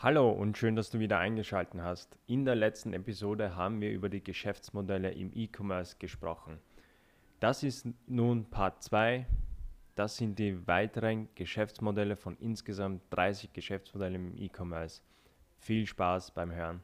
Hallo und schön, dass du wieder eingeschaltet hast. In der letzten Episode haben wir über die Geschäftsmodelle im E-Commerce gesprochen. Das ist nun Part 2. Das sind die weiteren Geschäftsmodelle von insgesamt 30 Geschäftsmodellen im E-Commerce. Viel Spaß beim Hören.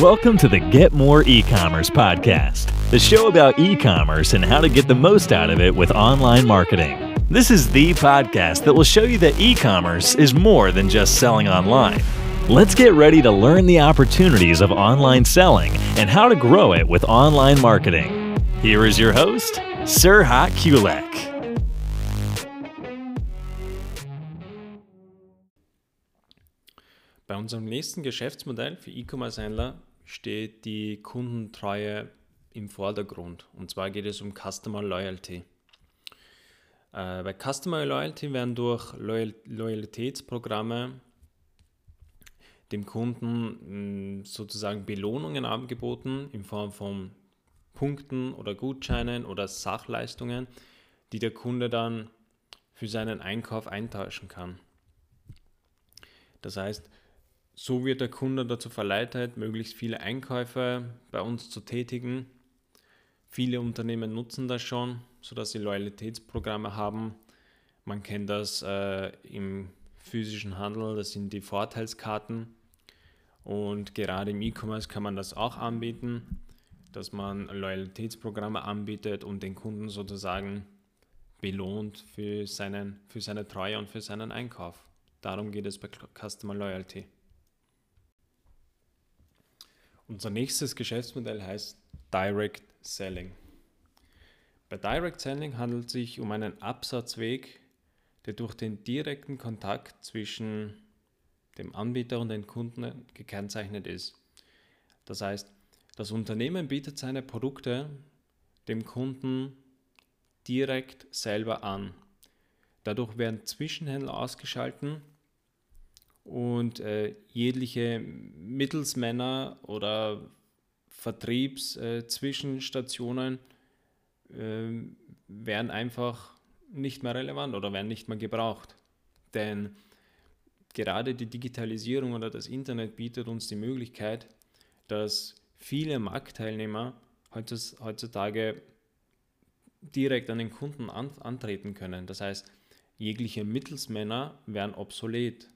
Welcome to the Get More E-commerce podcast, the show about e-commerce and how to get the most out of it with online marketing. This is the podcast that will show you that e-commerce is more than just selling online. Let's get ready to learn the opportunities of online selling and how to grow it with online marketing. Here is your host, Sirhat Kulek. Bei unserem nächsten Geschäftsmodell für E-Commerce-Händler steht die Kundentreue im Vordergrund. Und zwar geht es um Customer Loyalty. Äh, bei Customer Loyalty werden durch Loyal Loyalitätsprogramme dem Kunden mh, sozusagen Belohnungen angeboten in Form von Punkten oder Gutscheinen oder Sachleistungen, die der Kunde dann für seinen Einkauf eintauschen kann. Das heißt, so wird der Kunde dazu verleitet, möglichst viele Einkäufe bei uns zu tätigen. Viele Unternehmen nutzen das schon, sodass sie Loyalitätsprogramme haben. Man kennt das äh, im physischen Handel, das sind die Vorteilskarten. Und gerade im E-Commerce kann man das auch anbieten, dass man Loyalitätsprogramme anbietet und den Kunden sozusagen belohnt für, seinen, für seine Treue und für seinen Einkauf. Darum geht es bei Customer Loyalty. Unser nächstes Geschäftsmodell heißt Direct Selling. Bei Direct Selling handelt es sich um einen Absatzweg, der durch den direkten Kontakt zwischen dem Anbieter und den Kunden gekennzeichnet ist. Das heißt, das Unternehmen bietet seine Produkte dem Kunden direkt selber an. Dadurch werden Zwischenhändler ausgeschalten und äh, jegliche Mittelsmänner oder Vertriebszwischenstationen äh, äh, werden einfach nicht mehr relevant oder werden nicht mehr gebraucht. Denn gerade die Digitalisierung oder das Internet bietet uns die Möglichkeit, dass viele Marktteilnehmer heutzutage direkt an den Kunden antreten können. Das heißt, jegliche Mittelsmänner werden obsolet.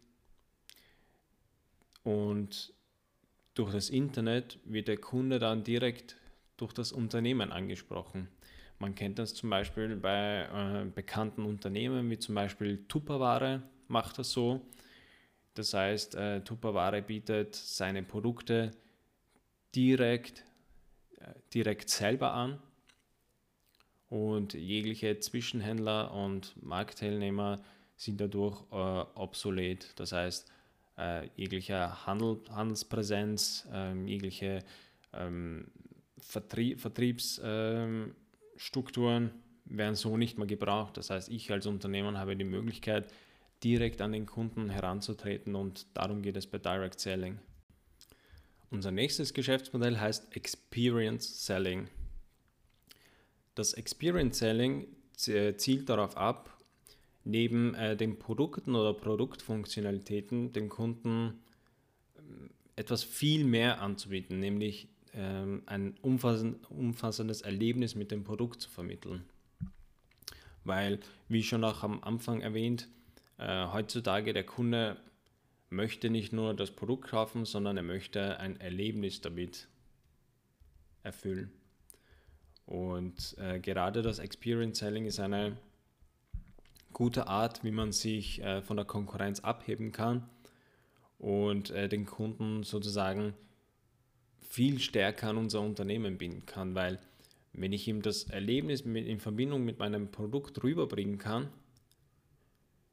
Und durch das Internet wird der Kunde dann direkt durch das Unternehmen angesprochen. Man kennt das zum Beispiel bei äh, bekannten Unternehmen wie zum Beispiel Tupperware macht das so. Das heißt, äh, Tupperware bietet seine Produkte direkt, äh, direkt selber an und jegliche Zwischenhändler und Marktteilnehmer sind dadurch äh, obsolet. Das heißt, äh, jeglicher Handel, Handelspräsenz, ähm, jegliche ähm, Vertrie Vertriebsstrukturen ähm, werden so nicht mehr gebraucht. Das heißt, ich als Unternehmen habe die Möglichkeit, direkt an den Kunden heranzutreten und darum geht es bei Direct Selling. Unser nächstes Geschäftsmodell heißt Experience Selling. Das Experience Selling zielt darauf ab, neben äh, den Produkten oder Produktfunktionalitäten dem Kunden ähm, etwas viel mehr anzubieten, nämlich ähm, ein umfassend, umfassendes Erlebnis mit dem Produkt zu vermitteln. Weil, wie schon auch am Anfang erwähnt, äh, heutzutage der Kunde möchte nicht nur das Produkt kaufen, sondern er möchte ein Erlebnis damit erfüllen. Und äh, gerade das Experience Selling ist eine gute Art, wie man sich äh, von der Konkurrenz abheben kann und äh, den Kunden sozusagen viel stärker an unser Unternehmen binden kann, weil wenn ich ihm das Erlebnis mit, in Verbindung mit meinem Produkt rüberbringen kann,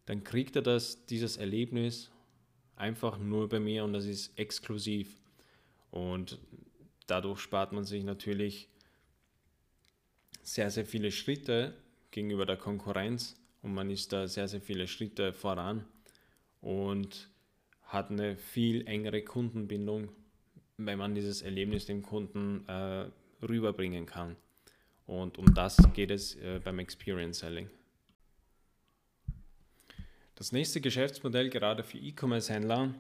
dann kriegt er das, dieses Erlebnis einfach nur bei mir und das ist exklusiv. Und dadurch spart man sich natürlich sehr, sehr viele Schritte gegenüber der Konkurrenz und man ist da sehr, sehr viele Schritte voran und hat eine viel engere Kundenbindung, wenn man dieses Erlebnis dem Kunden äh, rüberbringen kann. Und um das geht es äh, beim Experience Selling. Das nächste Geschäftsmodell gerade für E-Commerce-Händler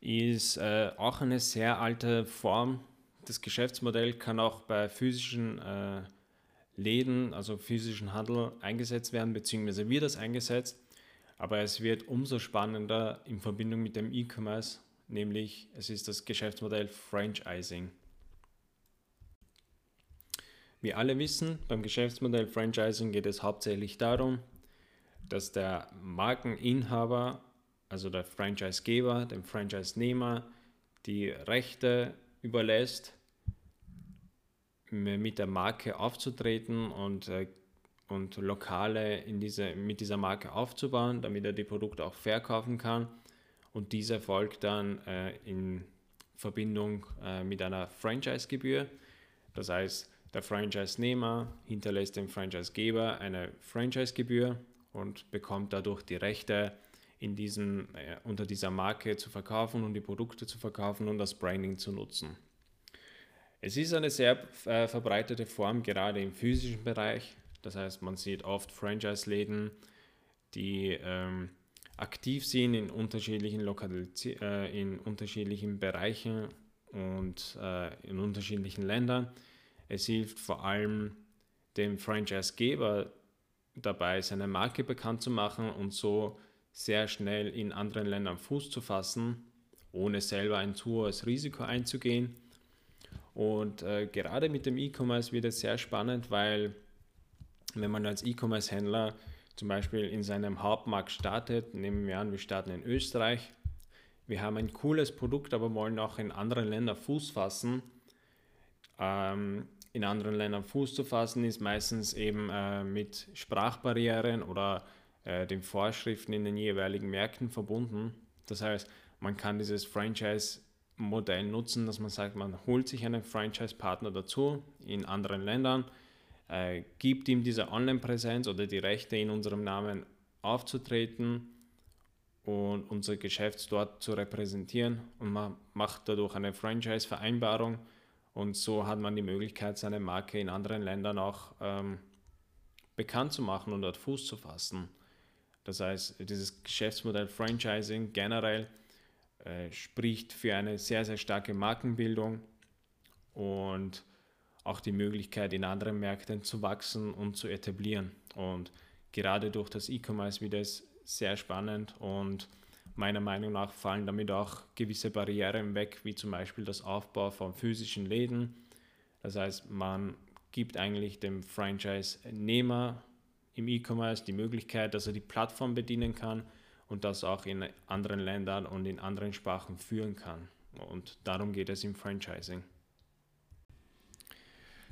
ist äh, auch eine sehr alte Form. Das Geschäftsmodell kann auch bei physischen äh, Läden, also physischen Handel eingesetzt werden, beziehungsweise wird das eingesetzt. Aber es wird umso spannender in Verbindung mit dem E-Commerce, nämlich es ist das Geschäftsmodell Franchising. Wir alle wissen, beim Geschäftsmodell Franchising geht es hauptsächlich darum, dass der Markeninhaber, also der Franchisegeber, dem Franchise-Nehmer, die Rechte überlässt, mit der Marke aufzutreten und, äh, und Lokale in diese, mit dieser Marke aufzubauen, damit er die Produkte auch verkaufen kann. Und dieser erfolgt dann äh, in Verbindung äh, mit einer Franchise-Gebühr. Das heißt, der Franchise-Nehmer hinterlässt dem Franchise-Geber eine Franchise-Gebühr und bekommt dadurch die Rechte, in diesem, äh, unter dieser Marke zu verkaufen und die Produkte zu verkaufen und das Branding zu nutzen. Es ist eine sehr äh, verbreitete Form, gerade im physischen Bereich. Das heißt, man sieht oft Franchise-Läden, die ähm, aktiv sind in unterschiedlichen, Lokalis äh, in unterschiedlichen Bereichen und äh, in unterschiedlichen Ländern. Es hilft vor allem dem Franchise-Geber dabei, seine Marke bekannt zu machen und so sehr schnell in anderen Ländern Fuß zu fassen, ohne selber ein zu hohes Risiko einzugehen und äh, gerade mit dem E-Commerce wird es sehr spannend, weil wenn man als E-Commerce-Händler zum Beispiel in seinem Hauptmarkt startet, nehmen wir an, wir starten in Österreich, wir haben ein cooles Produkt, aber wollen auch in anderen Ländern Fuß fassen. Ähm, in anderen Ländern Fuß zu fassen ist meistens eben äh, mit Sprachbarrieren oder äh, den Vorschriften in den jeweiligen Märkten verbunden. Das heißt, man kann dieses Franchise Modell nutzen, dass man sagt, man holt sich einen Franchise-Partner dazu in anderen Ländern, äh, gibt ihm diese Online-Präsenz oder die Rechte in unserem Namen aufzutreten und unser Geschäft dort zu repräsentieren und man macht dadurch eine Franchise-Vereinbarung und so hat man die Möglichkeit, seine Marke in anderen Ländern auch ähm, bekannt zu machen und dort Fuß zu fassen. Das heißt, dieses Geschäftsmodell Franchising generell äh, spricht für eine sehr, sehr starke Markenbildung und auch die Möglichkeit, in anderen Märkten zu wachsen und zu etablieren. Und gerade durch das E-Commerce wird es sehr spannend und meiner Meinung nach fallen damit auch gewisse Barrieren weg, wie zum Beispiel das Aufbau von physischen Läden. Das heißt, man gibt eigentlich dem Franchise-Nehmer im E-Commerce die Möglichkeit, dass er die Plattform bedienen kann und das auch in anderen Ländern und in anderen Sprachen führen kann. Und darum geht es im Franchising.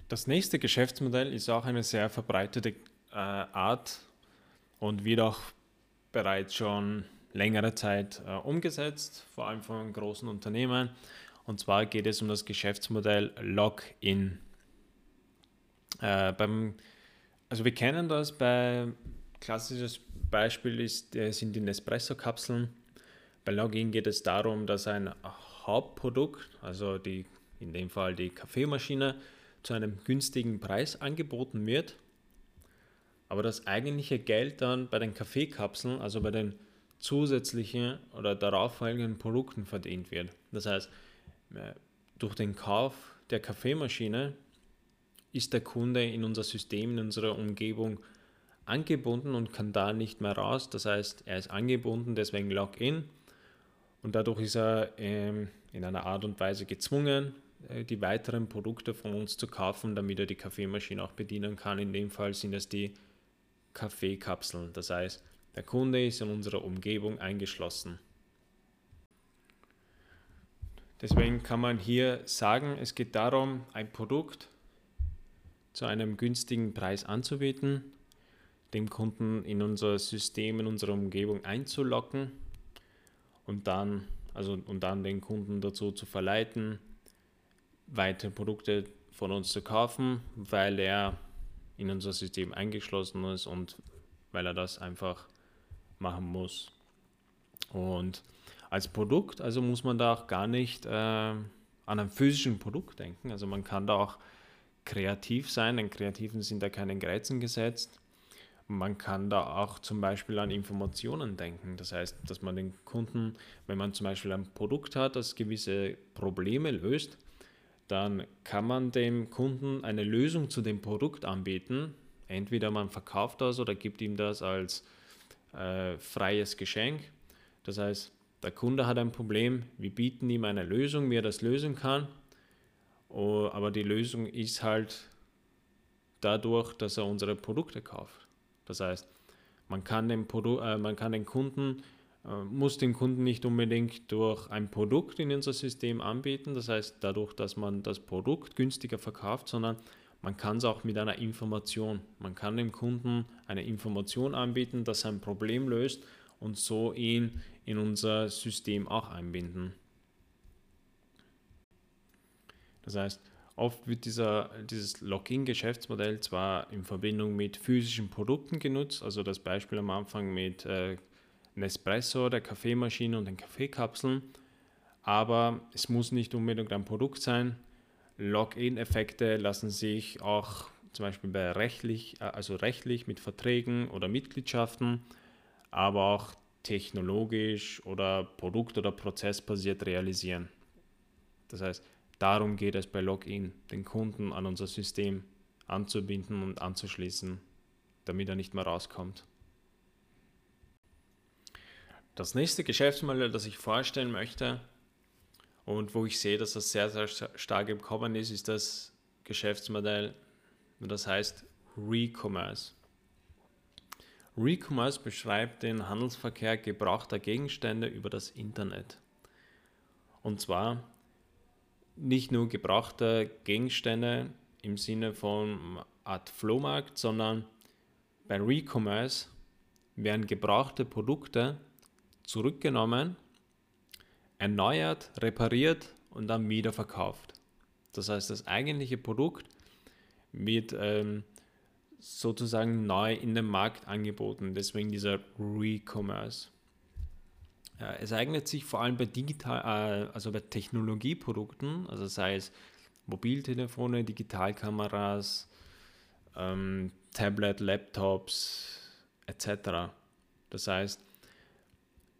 Das nächste Geschäftsmodell ist auch eine sehr verbreitete äh, Art und wird auch bereits schon längere Zeit äh, umgesetzt, vor allem von großen Unternehmen. Und zwar geht es um das Geschäftsmodell Login. Äh, also wir kennen das bei klassisches Beispiel ist, sind die Nespresso-Kapseln. Bei Login geht es darum, dass ein Hauptprodukt, also die, in dem Fall die Kaffeemaschine, zu einem günstigen Preis angeboten wird, aber das eigentliche Geld dann bei den Kaffeekapseln, also bei den zusätzlichen oder darauffolgenden Produkten verdient wird. Das heißt, äh, durch den Kauf der Kaffeemaschine ist der Kunde in unser System, in unserer Umgebung angebunden und kann da nicht mehr raus. Das heißt, er ist angebunden, deswegen Login. Und dadurch ist er ähm, in einer Art und Weise gezwungen, äh, die weiteren Produkte von uns zu kaufen, damit er die Kaffeemaschine auch bedienen kann. In dem Fall sind es die Kaffeekapseln. Das heißt, der Kunde ist in unserer Umgebung eingeschlossen. Deswegen kann man hier sagen, es geht darum, ein Produkt zu einem günstigen Preis anzubieten dem Kunden in unser System, in unsere Umgebung einzulocken und dann, also, und dann den Kunden dazu zu verleiten, weitere Produkte von uns zu kaufen, weil er in unser System eingeschlossen ist und weil er das einfach machen muss. Und als Produkt, also muss man da auch gar nicht äh, an einem physischen Produkt denken. Also man kann da auch kreativ sein. Den Kreativen sind da keine Grenzen gesetzt. Man kann da auch zum Beispiel an Informationen denken. Das heißt, dass man den Kunden, wenn man zum Beispiel ein Produkt hat, das gewisse Probleme löst, dann kann man dem Kunden eine Lösung zu dem Produkt anbieten. Entweder man verkauft das oder gibt ihm das als äh, freies Geschenk. Das heißt, der Kunde hat ein Problem, wir bieten ihm eine Lösung, wie er das lösen kann. Oh, aber die Lösung ist halt dadurch, dass er unsere Produkte kauft. Das heißt, man kann den, Produ äh, man kann den Kunden, äh, muss den Kunden nicht unbedingt durch ein Produkt in unser System anbieten, das heißt dadurch, dass man das Produkt günstiger verkauft, sondern man kann es auch mit einer Information. Man kann dem Kunden eine Information anbieten, dass er ein Problem löst und so ihn in unser System auch einbinden. Das heißt, Oft wird dieser, dieses Login-Geschäftsmodell zwar in Verbindung mit physischen Produkten genutzt, also das Beispiel am Anfang mit äh, Nespresso, der Kaffeemaschine und den Kaffeekapseln, aber es muss nicht unbedingt ein Produkt sein. Login-Effekte lassen sich auch zum Beispiel bei rechtlich, äh, also rechtlich mit Verträgen oder Mitgliedschaften, aber auch technologisch oder produkt- oder prozessbasiert realisieren. Das heißt, Darum geht es bei Login, den Kunden an unser System anzubinden und anzuschließen, damit er nicht mehr rauskommt. Das nächste Geschäftsmodell, das ich vorstellen möchte und wo ich sehe, dass das sehr, sehr stark im Kommen ist, ist das Geschäftsmodell, das heißt Recommerce. Recommerce beschreibt den Handelsverkehr gebrauchter Gegenstände über das Internet. Und zwar nicht nur gebrauchte Gegenstände im Sinne von Art Flohmarkt, sondern bei Recommerce werden gebrauchte Produkte zurückgenommen, erneuert, repariert und dann wieder verkauft. Das heißt, das eigentliche Produkt wird ähm, sozusagen neu in den Markt angeboten, deswegen dieser Recommerce. Es eignet sich vor allem bei digital, äh, also bei Technologieprodukten, also sei es Mobiltelefone, Digitalkameras, ähm, Tablet, Laptops etc. Das heißt,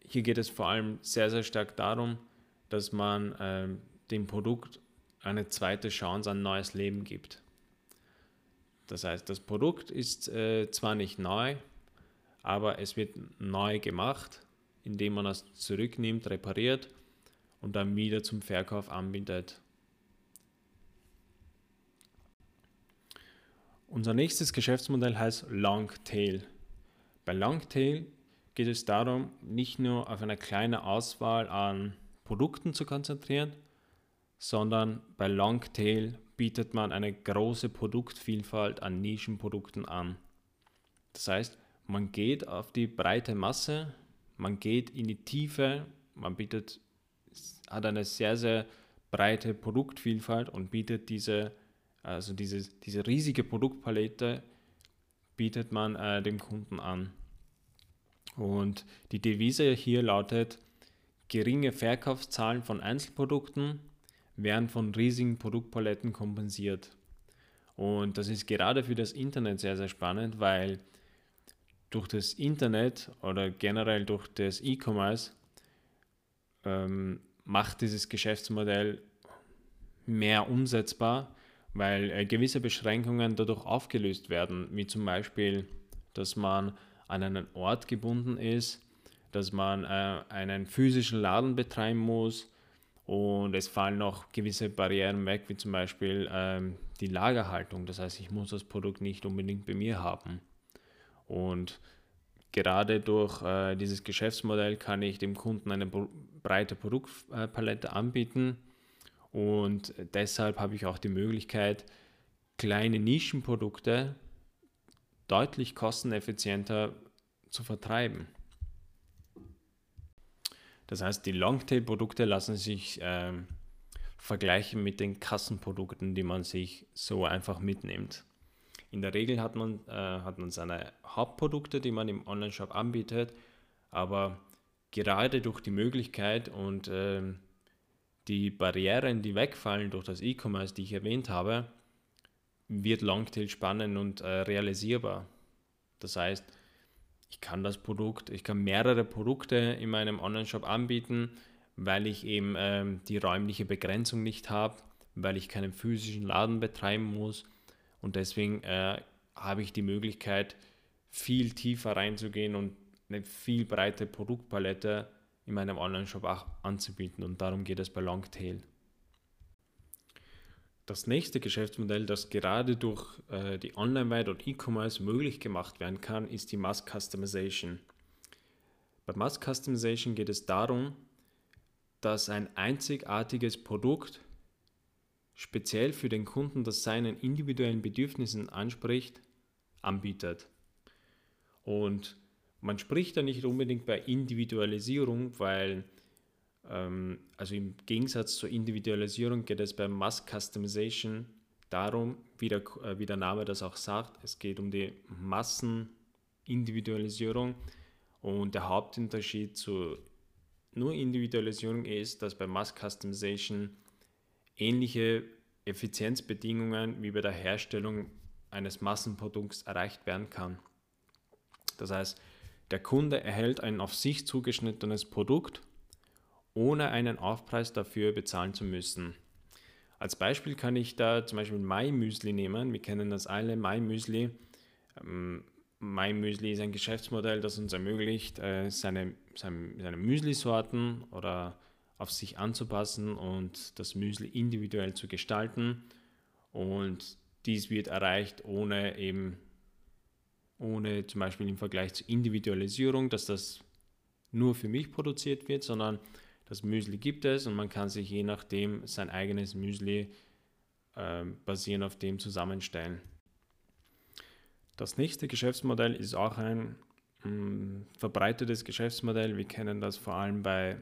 hier geht es vor allem sehr, sehr stark darum, dass man äh, dem Produkt eine zweite Chance, ein neues Leben gibt. Das heißt, das Produkt ist äh, zwar nicht neu, aber es wird neu gemacht indem man es zurücknimmt, repariert und dann wieder zum Verkauf anbietet. Unser nächstes Geschäftsmodell heißt Longtail. Bei Longtail geht es darum, nicht nur auf eine kleine Auswahl an Produkten zu konzentrieren, sondern bei Longtail bietet man eine große Produktvielfalt an Nischenprodukten an. Das heißt, man geht auf die breite Masse man geht in die Tiefe, man bietet, hat eine sehr, sehr breite Produktvielfalt und bietet diese, also diese, diese riesige Produktpalette bietet man äh, dem Kunden an. Und die Devise hier lautet, geringe Verkaufszahlen von Einzelprodukten werden von riesigen Produktpaletten kompensiert. Und das ist gerade für das Internet sehr, sehr spannend, weil durch das Internet oder generell durch das E-Commerce ähm, macht dieses Geschäftsmodell mehr umsetzbar, weil äh, gewisse Beschränkungen dadurch aufgelöst werden, wie zum Beispiel, dass man an einen Ort gebunden ist, dass man äh, einen physischen Laden betreiben muss und es fallen noch gewisse Barrieren weg, wie zum Beispiel ähm, die Lagerhaltung. Das heißt, ich muss das Produkt nicht unbedingt bei mir haben. Und gerade durch äh, dieses Geschäftsmodell kann ich dem Kunden eine breite Produktpalette anbieten und deshalb habe ich auch die Möglichkeit, kleine Nischenprodukte deutlich kosteneffizienter zu vertreiben. Das heißt, die Longtail-Produkte lassen sich äh, vergleichen mit den Kassenprodukten, die man sich so einfach mitnimmt. In der Regel hat man, äh, hat man seine Hauptprodukte, die man im Online-Shop anbietet, aber gerade durch die Möglichkeit und äh, die Barrieren, die wegfallen durch das E-Commerce, die ich erwähnt habe, wird Longtail spannend und äh, realisierbar. Das heißt, ich kann das Produkt, ich kann mehrere Produkte in meinem Online-Shop anbieten, weil ich eben ähm, die räumliche Begrenzung nicht habe, weil ich keinen physischen Laden betreiben muss und deswegen äh, habe ich die Möglichkeit, viel tiefer reinzugehen und eine viel breite Produktpalette in meinem Online-Shop auch anzubieten und darum geht es bei Longtail. Das nächste Geschäftsmodell, das gerade durch äh, die Online-Welt und E-Commerce möglich gemacht werden kann, ist die Mass Customization. Bei Mass Customization geht es darum, dass ein einzigartiges Produkt speziell für den Kunden, das seinen individuellen Bedürfnissen anspricht, anbietet. Und man spricht da nicht unbedingt bei Individualisierung, weil ähm, also im Gegensatz zur Individualisierung geht es beim Mass Customization darum, wie der, äh, wie der Name das auch sagt, es geht um die Massenindividualisierung und der Hauptunterschied zu nur Individualisierung ist, dass bei Mass Customization ähnliche Effizienzbedingungen wie bei der Herstellung eines Massenprodukts erreicht werden kann. Das heißt, der Kunde erhält ein auf sich zugeschnittenes Produkt, ohne einen Aufpreis dafür bezahlen zu müssen. Als Beispiel kann ich da zum Beispiel My Müsli nehmen. Wir kennen das alle, My Müsli. Ähm, My Müsli ist ein Geschäftsmodell, das uns ermöglicht, äh, seine, seine, seine Müsli-Sorten oder auf sich anzupassen und das Müsli individuell zu gestalten. Und dies wird erreicht ohne eben, ohne zum Beispiel im Vergleich zur Individualisierung, dass das nur für mich produziert wird, sondern das Müsli gibt es und man kann sich je nachdem sein eigenes Müsli äh, basierend auf dem zusammenstellen. Das nächste Geschäftsmodell ist auch ein mh, mm, verbreitetes Geschäftsmodell. Wir kennen das vor allem bei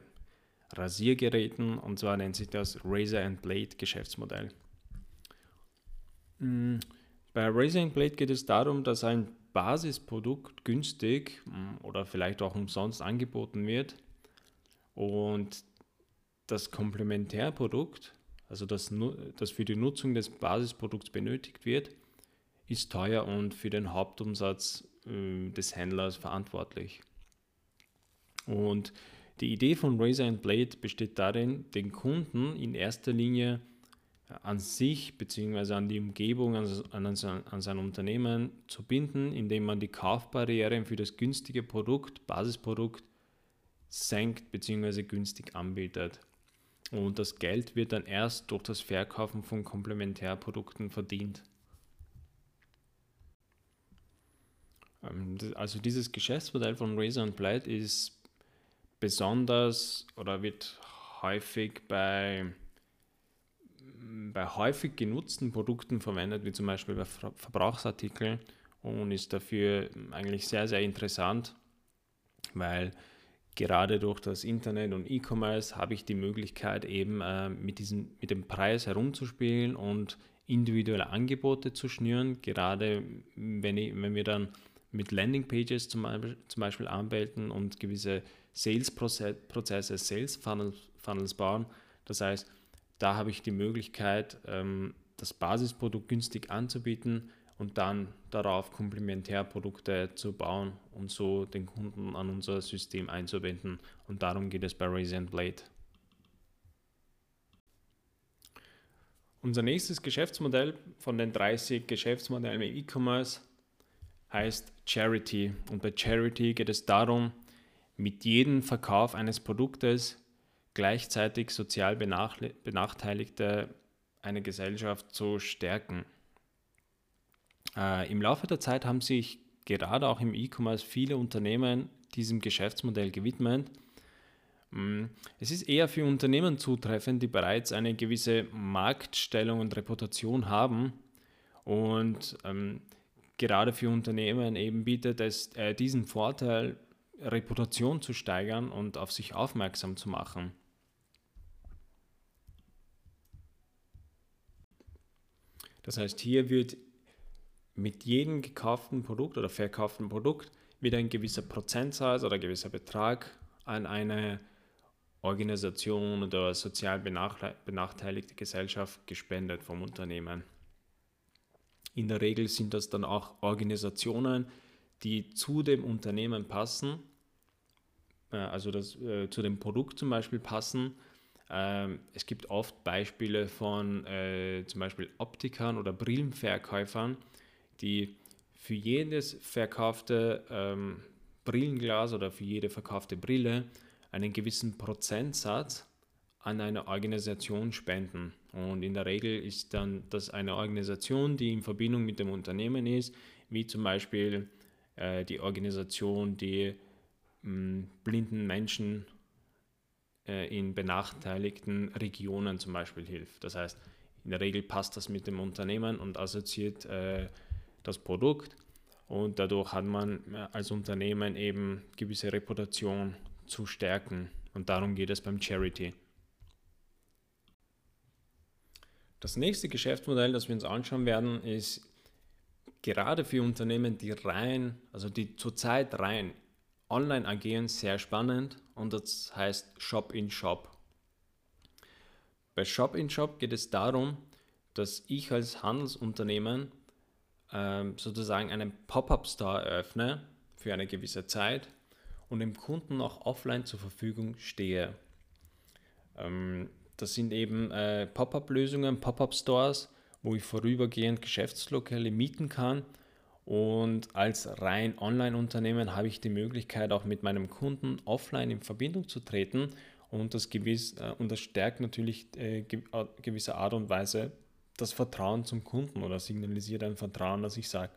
Rasiergeräten und zwar nennt sich das Razor and Blade Geschäftsmodell. Mm, bei Razor and Blade geht es darum, dass ein Basisprodukt günstig mm, oder vielleicht auch umsonst angeboten wird und das Komplementärprodukt, also das, das für die Nutzung des Basisprodukts benötigt wird, ist teuer und für den Hauptumsatz äh, des Händlers verantwortlich. Und die Idee von Razor Blade besteht darin, den Kunden in erster Linie an sich bzw. an die Umgebung, an, an, an, sein Unternehmen zu binden, indem man die Kaufbarrieren für das günstige Produkt, Basisprodukt, senkt bzw. günstig anbietet. Und das Geld wird dann erst durch das Verkaufen von Komplementärprodukten verdient. Ähm, also dieses Geschäftsmodell von Razor Blade ist besonders oder wird häufig bei, bei häufig genutzten Produkten verwendet, wie zum Beispiel bei Verbrauchsartikeln und ist dafür eigentlich sehr, sehr interessant, weil gerade durch das Internet und E-Commerce habe ich die Möglichkeit eben äh, mit, diesem, mit dem Preis herumzuspielen und individuelle Angebote zu schnüren, gerade wenn, ich, wenn wir dann mit Landingpages zum zum Beispiel anmelden und gewisse Sales-Prozesse, Sales-Funnels bauen. Das heißt, da habe ich die Möglichkeit, ähm, das Basisprodukt günstig anzubieten und dann darauf Komplementärprodukte zu bauen und so den Kunden an unser System einzubinden. Und darum geht es bei Razor Blade. Unser nächstes Geschäftsmodell von den 30 Geschäftsmodellen im E-Commerce heißt Charity. Und bei Charity geht es darum, mit jedem Verkauf eines Produktes gleichzeitig sozial benachteiligte eine Gesellschaft zu stärken. Äh, Im Laufe der Zeit haben sich gerade auch im E-Commerce viele Unternehmen diesem Geschäftsmodell gewidmet. Mm, es ist eher für Unternehmen zutreffend, die bereits eine gewisse Marktstellung und Reputation haben und ähm, gerade für Unternehmen eben bietet es äh, diesen Vorteil, Reputation zu steigern und auf sich aufmerksam zu machen. Das heißt, hier wird mit jedem gekauften Produkt oder verkauften Produkt wird ein gewisser Prozentsatz oder ein gewisser Betrag an eine Organisation oder sozial benachteiligte Gesellschaft gespendet vom Unternehmen. In der Regel sind das dann auch Organisationen, die zu dem Unternehmen passen, also das, äh, zu dem Produkt zum Beispiel passen. Ähm, es gibt oft Beispiele von äh, zum Beispiel Optikern oder Brillenverkäufern, die für jedes verkaufte ähm, Brillenglas oder für jede verkaufte Brille einen gewissen Prozentsatz an eine Organisation spenden. Und in der Regel ist dann das eine Organisation, die in Verbindung mit dem Unternehmen ist, wie zum Beispiel äh, die Organisation, die blinden Menschen äh, in benachteiligten Regionen zum Beispiel hilft. Das heißt, in der Regel passt das mit dem Unternehmen und assoziiert äh, das Produkt und dadurch hat man äh, als Unternehmen eben gewisse Reputation zu stärken und darum geht es beim Charity. Das nächste Geschäftsmodell, das wir uns anschauen werden, ist gerade für Unternehmen, die rein, also die zurzeit rein online agieren, sehr spannend und das heißt Shop in Shop. Bei Shop in Shop geht es darum, dass ich als Handelsunternehmen ähm, sozusagen einen Pop-up-Store eröffne für eine gewisse Zeit und dem Kunden auch offline zur Verfügung stehe. Ähm, das sind eben äh, Pop-up-Lösungen, Pop-up-Stores, wo ich vorübergehend Geschäftslokale mieten kann. Und als rein Online-Unternehmen habe ich die Möglichkeit, auch mit meinem Kunden offline in Verbindung zu treten. Und das, gewiss, äh, und das stärkt natürlich äh, gewisse Art und Weise das Vertrauen zum Kunden oder signalisiert ein Vertrauen, dass ich sage,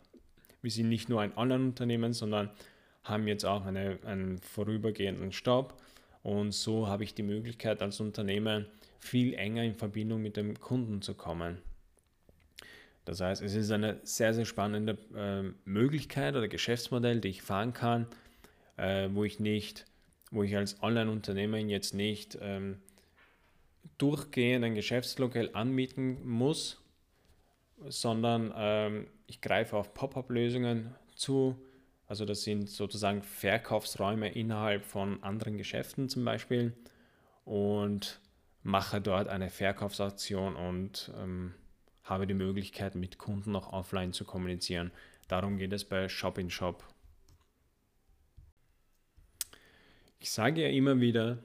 wir sind nicht nur ein Online-Unternehmen, sondern haben jetzt auch eine, einen vorübergehenden Stopp. Und so habe ich die Möglichkeit als Unternehmen viel enger in Verbindung mit dem Kunden zu kommen. Das heißt, es ist eine sehr, sehr spannende äh, Möglichkeit oder Geschäftsmodell, die ich fahren kann, äh, wo ich nicht, wo ich als Online-Unternehmen jetzt nicht ähm, durchgehend ein Geschäftslokal anmieten muss, sondern ähm, ich greife auf Pop-up-Lösungen zu. Also das sind sozusagen Verkaufsräume innerhalb von anderen Geschäften zum Beispiel und mache dort eine Verkaufsaktion und ähm, habe die Möglichkeit, mit Kunden auch offline zu kommunizieren. Darum geht es bei Shop in Shop. Ich sage ja immer wieder,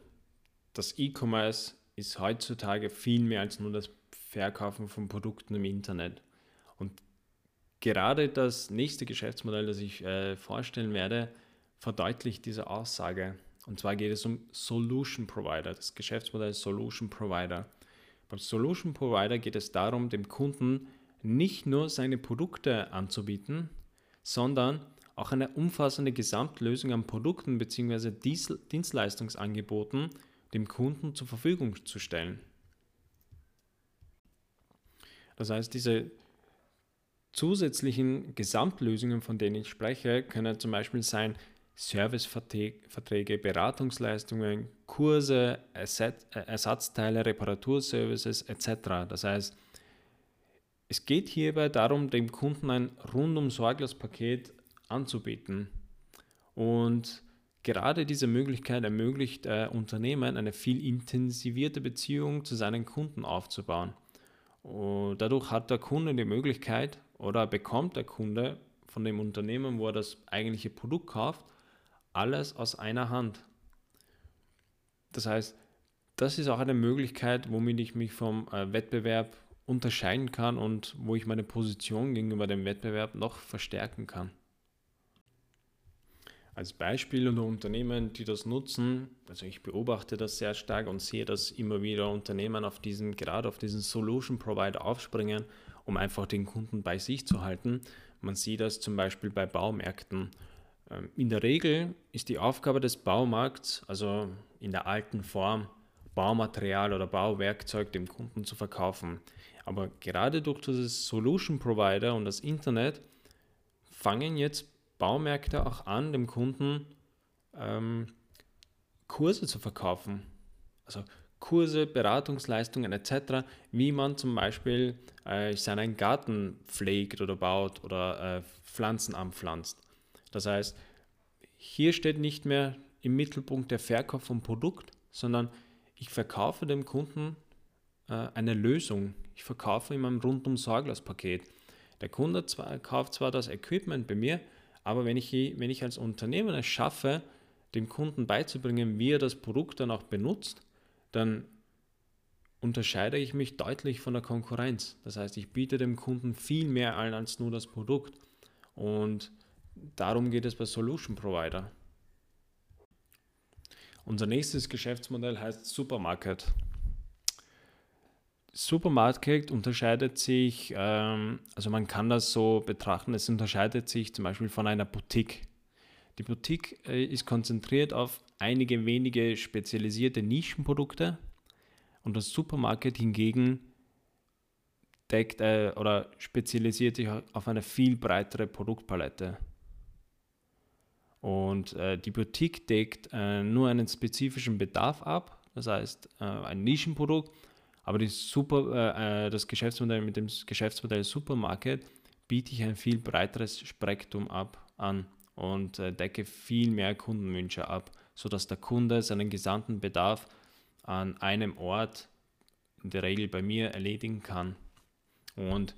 dass E-Commerce ist heutzutage viel mehr als nur das Verkaufen von Produkten im Internet. Und gerade das nächste Geschäftsmodell, das ich äh, vorstellen werde, verdeutlicht diese Aussage. Und zwar geht es um Solution Provider, das Geschäftsmodell Solution Provider. Beim Solution Provider geht es darum, dem Kunden nicht nur seine Produkte anzubieten, sondern auch eine umfassende Gesamtlösung an Produkten bzw. Dienstleistungsangeboten dem Kunden zur Verfügung zu stellen. Das heißt, diese zusätzlichen Gesamtlösungen, von denen ich spreche, können zum Beispiel sein Serviceverträge, Beratungsleistungen, Kurse, Ersatzteile, Reparaturservices etc. Das heißt, es geht hierbei darum, dem Kunden ein rundum sorglos Paket anzubieten. Und gerade diese Möglichkeit ermöglicht äh, Unternehmen eine viel intensivierte Beziehung zu seinen Kunden aufzubauen. Und dadurch hat der Kunde die Möglichkeit oder bekommt der Kunde von dem Unternehmen, wo er das eigentliche Produkt kauft, alles aus einer Hand. Das heißt, das ist auch eine Möglichkeit, womit ich mich vom äh, Wettbewerb unterscheiden kann und wo ich meine Position gegenüber dem Wettbewerb noch verstärken kann. Als Beispiel unter Unternehmen, die das nutzen, also ich beobachte das sehr stark und sehe, dass immer wieder Unternehmen auf diesen, gerade auf diesen Solution Provider aufspringen, um einfach den Kunden bei sich zu halten. Man sieht das zum Beispiel bei Baumärkten in der Regel ist die Aufgabe des Baumarkts, also in der alten Form, Baumaterial oder Bauwerkzeug dem Kunden zu verkaufen. Aber gerade durch dieses Solution Provider und das Internet fangen jetzt Baumärkte auch an, dem Kunden ähm, Kurse zu verkaufen. Also Kurse, Beratungsleistungen etc., wie man zum Beispiel äh, seinen Garten pflegt oder baut oder äh, Pflanzen anpflanzt. Das heißt, hier steht nicht mehr im Mittelpunkt der Verkauf vom Produkt, sondern ich verkaufe dem Kunden äh, eine Lösung. Ich verkaufe ihm ein rundum sorglos Paket. Der Kunde zwar, kauft zwar das Equipment bei mir, aber wenn ich, wenn ich als Unternehmen es schaffe, dem Kunden beizubringen, wie er das Produkt dann auch benutzt, dann unterscheide ich mich deutlich von der Konkurrenz. Das heißt, ich biete dem Kunden viel mehr an als nur das Produkt. Und darum geht es bei Solution Provider. Unser nächstes Geschäftsmodell heißt Supermarket. Supermarket unterscheidet sich, ähm, also man kann das so betrachten, es unterscheidet sich zum Beispiel von einer Boutique. Die Boutique äh, ist konzentriert auf einige wenige spezialisierte Nischenprodukte und das Supermarket hingegen deckt äh, oder spezialisiert sich auf eine viel breitere Produktpalette. Und äh, die Boutique deckt äh, nur einen spezifischen Bedarf ab, das heißt äh, ein Nischenprodukt, aber Super, äh, äh, das Geschäftsmodell mit dem Geschäftsmodell Supermarket biete ich ein viel breiteres Spektrum ab an und decke viel mehr Kundenwünsche ab, sodass der Kunde seinen gesamten Bedarf an einem Ort in der Regel bei mir erledigen kann. Und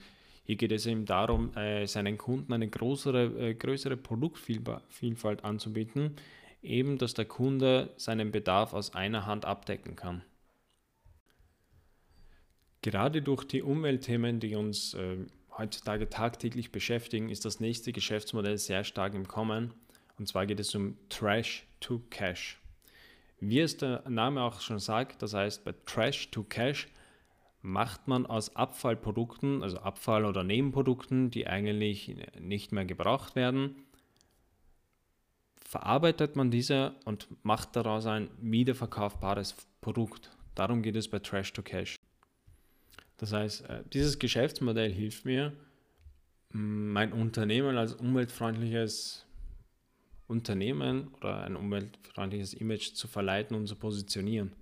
hier geht es eben darum, äh, seinen Kunden eine größere, äh, größere Produktvielfalt anzubieten, eben dass der Kunde seinen Bedarf aus einer Hand abdecken kann. Gerade durch die Umweltthemen, die uns äh, heutzutage tagtäglich beschäftigen, ist das nächste Geschäftsmodell sehr stark im Kommen. Und zwar geht es um Trash to Cash. Wie es der Name auch schon sagt, das heißt bei Trash to Cash macht man aus Abfallprodukten, also Abfall- oder Nebenprodukten, die eigentlich nicht mehr gebraucht werden, verarbeitet man diese und macht daraus ein wiederverkaufbares Produkt. Darum geht es bei Trash to Cash. Das heißt, äh, dieses Geschäftsmodell hilft mir, mein Unternehmen als umweltfreundliches Unternehmen oder ein umweltfreundliches Image zu verleiten und zu positionieren.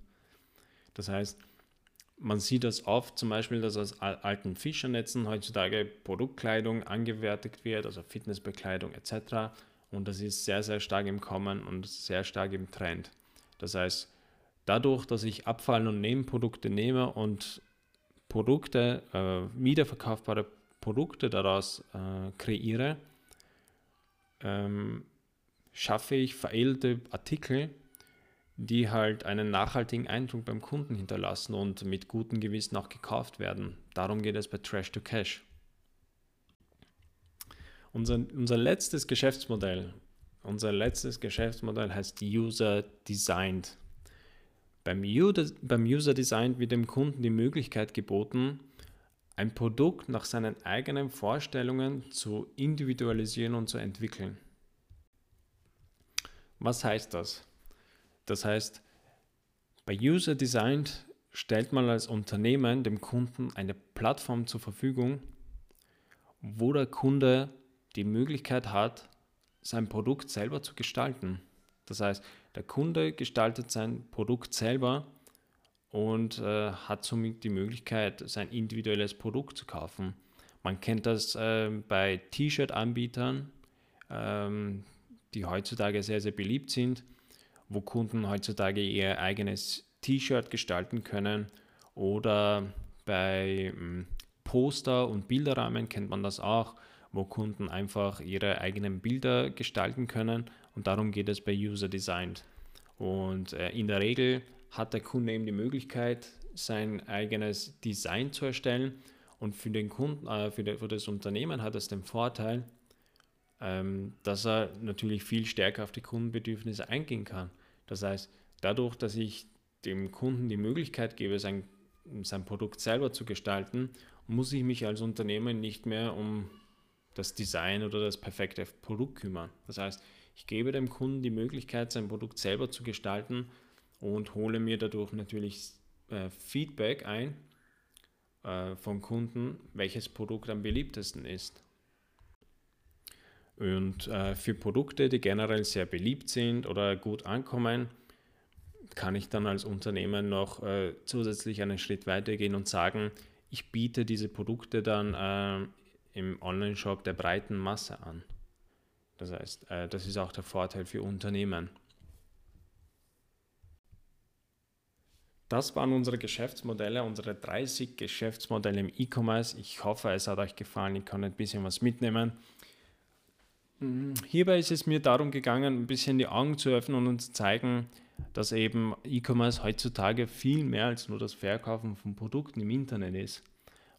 Das heißt, man sieht das oft zum Beispiel, dass aus alten Fischernetzen heutzutage Produktkleidung angewertet wird, also Fitnessbekleidung etc. Und das ist sehr, sehr stark im Kommen und sehr stark im Trend. Das heißt, dadurch, dass ich Abfall- und Nebenprodukte nehme und Produkte, äh, wiederverkaufbare Produkte daraus äh, kreiere, ähm, schaffe ich veredelte Artikel, die halt einen nachhaltigen Eindruck beim Kunden hinterlassen und mit gutem Gewissen auch gekauft werden. Darum geht es bei Trash to Cash. Unser, unser letztes Geschäftsmodell, unser letztes Geschäftsmodell heißt User Designed. Beim, beim User Designed wird dem Kunden die Möglichkeit geboten, ein Produkt nach seinen eigenen Vorstellungen zu individualisieren und zu entwickeln. Was heißt das? Das heißt, bei User Designed stellt man als Unternehmen dem Kunden eine Plattform zur Verfügung, wo der Kunde die Möglichkeit hat, sein Produkt selber zu gestalten. Das heißt, der Kunde gestaltet sein Produkt selber und äh, hat somit die Möglichkeit, sein individuelles Produkt zu kaufen. Man kennt das äh, bei T-Shirt-Anbietern, ähm, die heutzutage sehr, sehr beliebt sind wo Kunden heutzutage ihr eigenes T-Shirt gestalten können oder bei hm, Poster und Bilderrahmen kennt man das auch, wo Kunden einfach ihre eigenen Bilder gestalten können und darum geht es bei User Designed. Und äh, in der Regel hat der Kunde eben die Möglichkeit, sein eigenes Design zu erstellen und für den Kunden, äh, für, das Unternehmen hat es den Vorteil, ähm, dass er natürlich viel stärker auf die Kundenbedürfnisse eingehen kann. Das heißt, dadurch, dass ich dem Kunden die Möglichkeit gebe, sein, sein Produkt selber zu gestalten, muss ich mich als Unternehmen nicht mehr um das Design oder das perfekte Produkt kümmern. Das heißt, ich gebe dem Kunden die Möglichkeit, sein Produkt selber zu gestalten und hole mir dadurch natürlich äh, Feedback ein äh, vom Kunden, welches Produkt am beliebtesten ist. Und äh, für Produkte, die generell sehr beliebt sind oder gut ankommen, kann ich dann als Unternehmen noch äh, zusätzlich einen Schritt weitergehen und sagen, ich biete diese Produkte dann äh, im Online-Shop der breiten Masse an. Das heißt, äh, das ist auch der Vorteil für Unternehmen. Das waren unsere Geschäftsmodelle, unsere 30 Geschäftsmodelle im E-Commerce. Ich hoffe, es hat euch gefallen. Ich kann ein bisschen was mitnehmen. Hierbei ist es mir darum gegangen, ein bisschen die Augen zu öffnen und uns zu zeigen, dass eben E-Commerce heutzutage viel mehr als nur das Verkaufen von Produkten im Internet ist.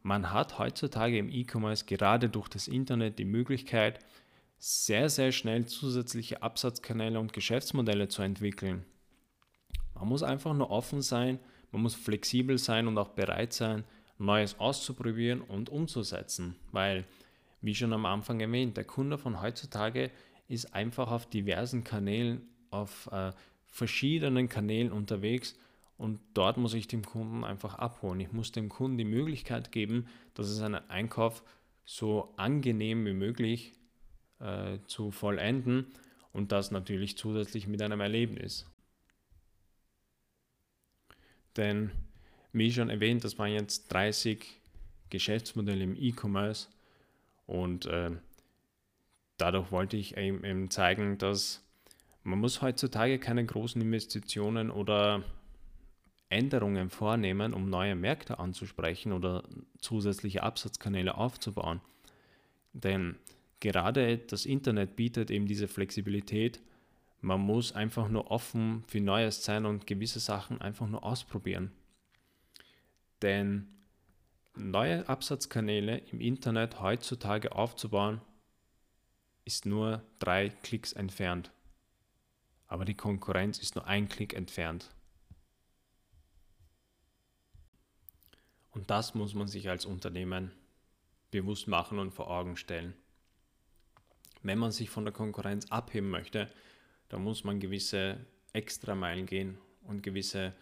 Man hat heutzutage im E-Commerce gerade durch das Internet die Möglichkeit, sehr, sehr schnell zusätzliche Absatzkanäle und Geschäftsmodelle zu entwickeln. Man muss einfach nur offen sein, man muss flexibel sein und auch bereit sein, Neues auszuprobieren und umzusetzen, weil, wie schon am Anfang erwähnt, der Kunde von heutzutage ist einfach auf diversen Kanälen, auf äh, verschiedenen Kanälen unterwegs und dort muss ich dem Kunden einfach abholen. Ich muss dem Kunden die Möglichkeit geben, dass es einen Einkauf so angenehm wie möglich äh, zu vollenden und das natürlich zusätzlich mit einem Erlebnis. Denn, wie schon erwähnt, das waren jetzt 30 Geschäftsmodelle im E-Commerce und äh, dadurch wollte ich eben zeigen, dass man muss heutzutage keine großen Investitionen oder Änderungen vornehmen, um neue Märkte anzusprechen oder zusätzliche Absatzkanäle aufzubauen. Denn gerade das Internet bietet eben diese Flexibilität, man muss einfach nur offen für Neues sein und gewisse Sachen einfach nur ausprobieren. Denn neue Absatzkanäle im Internet heutzutage aufzubauen, ist nur drei Klicks entfernt. Aber die Konkurrenz ist nur ein Klick entfernt. Und das muss man sich als Unternehmen bewusst machen und vor Augen stellen. Wenn man sich von der Konkurrenz abheben möchte, da muss man gewisse Extrameilen gehen und gewisse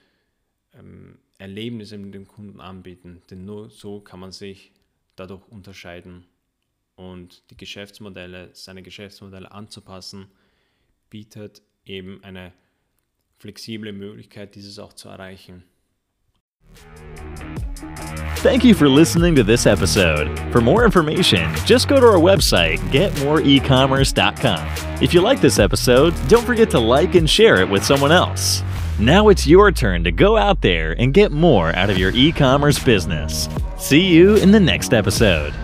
ähm, Erlebnisse mit dem Kunden anbieten. Denn nur so kann man sich dadurch unterscheiden. Und die Geschäftsmodelle, seine Geschäftsmodelle anzupassen, bietet eben eine flexible Möglichkeit, dieses auch zu erreichen. Thank you for listening to this episode. For more information, just go to our website, getmoreecommerce.com. If you like this episode, don't forget to like and share it with someone else. Now it's your turn to go out there and get more out of your e commerce business. See you in the next episode.